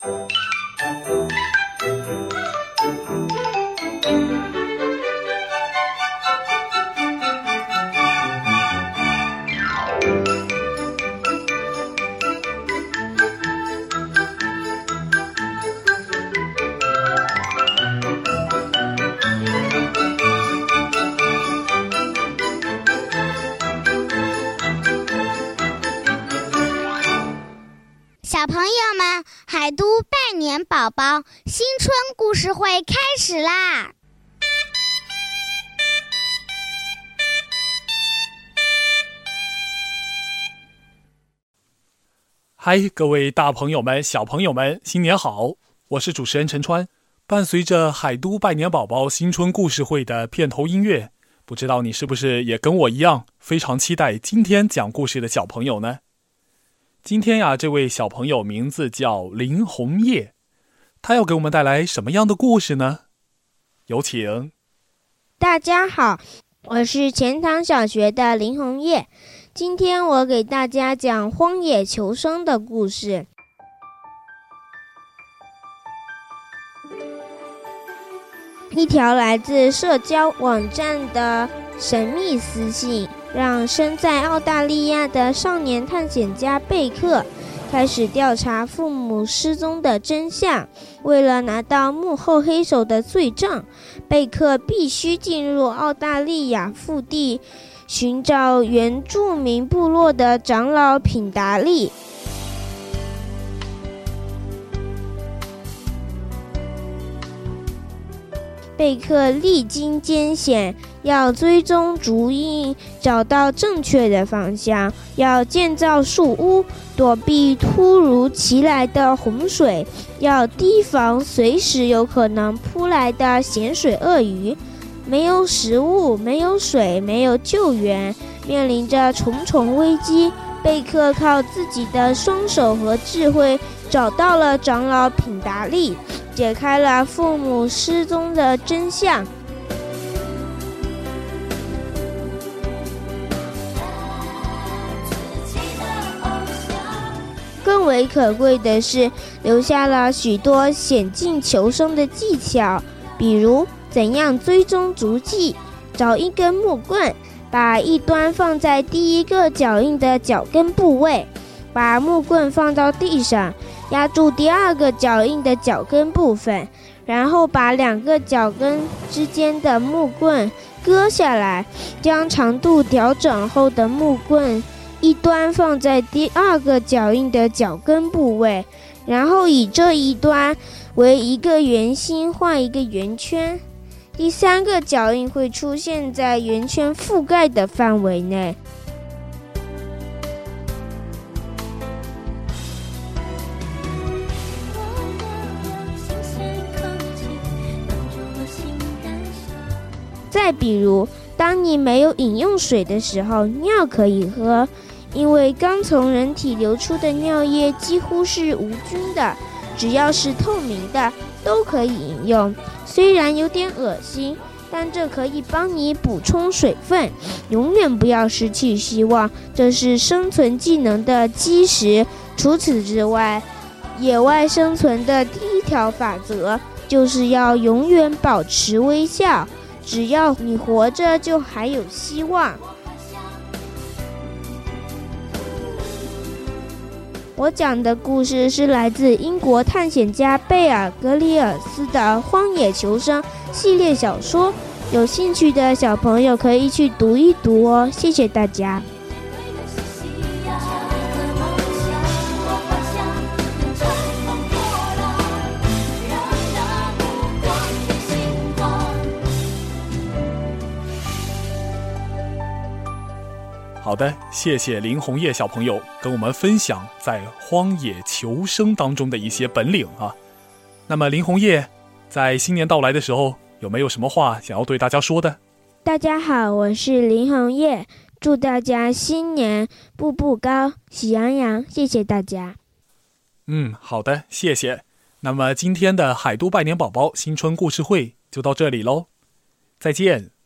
Música 小朋友们，海都拜年宝宝新春故事会开始啦！嗨，各位大朋友们、小朋友们，新年好！我是主持人陈川。伴随着海都拜年宝宝新春故事会的片头音乐，不知道你是不是也跟我一样非常期待今天讲故事的小朋友呢？今天呀，这位小朋友名字叫林红叶，他要给我们带来什么样的故事呢？有请。大家好，我是钱塘小学的林红叶，今天我给大家讲荒野求生的故事。一条来自社交网站的神秘私信。让身在澳大利亚的少年探险家贝克开始调查父母失踪的真相。为了拿到幕后黑手的罪证，贝克必须进入澳大利亚腹地，寻找原住民部落的长老品达利。贝克历经艰险。要追踪足印，找到正确的方向；要建造树屋，躲避突如其来的洪水；要提防随时有可能扑来的咸水鳄鱼。没有食物，没有水，没有救援，面临着重重危机。贝克靠自己的双手和智慧，找到了长老品达利，解开了父母失踪的真相。更为可贵的是，留下了许多险境求生的技巧，比如怎样追踪足迹，找一根木棍，把一端放在第一个脚印的脚跟部位，把木棍放到地上，压住第二个脚印的脚跟部分，然后把两个脚跟之间的木棍割下来，将长度调整后的木棍。一端放在第二个脚印的脚跟部位，然后以这一端为一个圆心画一个圆圈，第三个脚印会出现在圆圈覆盖的范围内。再比如，当你没有饮用水的时候，尿可以喝。因为刚从人体流出的尿液几乎是无菌的，只要是透明的都可以饮用。虽然有点恶心，但这可以帮你补充水分。永远不要失去希望，这是生存技能的基石。除此之外，野外生存的第一条法则就是要永远保持微笑。只要你活着，就还有希望。我讲的故事是来自英国探险家贝尔格里尔斯的《荒野求生》系列小说，有兴趣的小朋友可以去读一读哦。谢谢大家。好的，谢谢林红叶小朋友跟我们分享在荒野求生当中的一些本领啊。那么林红叶，在新年到来的时候，有没有什么话想要对大家说的？大家好，我是林红叶，祝大家新年步步高，喜洋洋。谢谢大家。嗯，好的，谢谢。那么今天的海都拜年宝宝新春故事会就到这里喽，再见。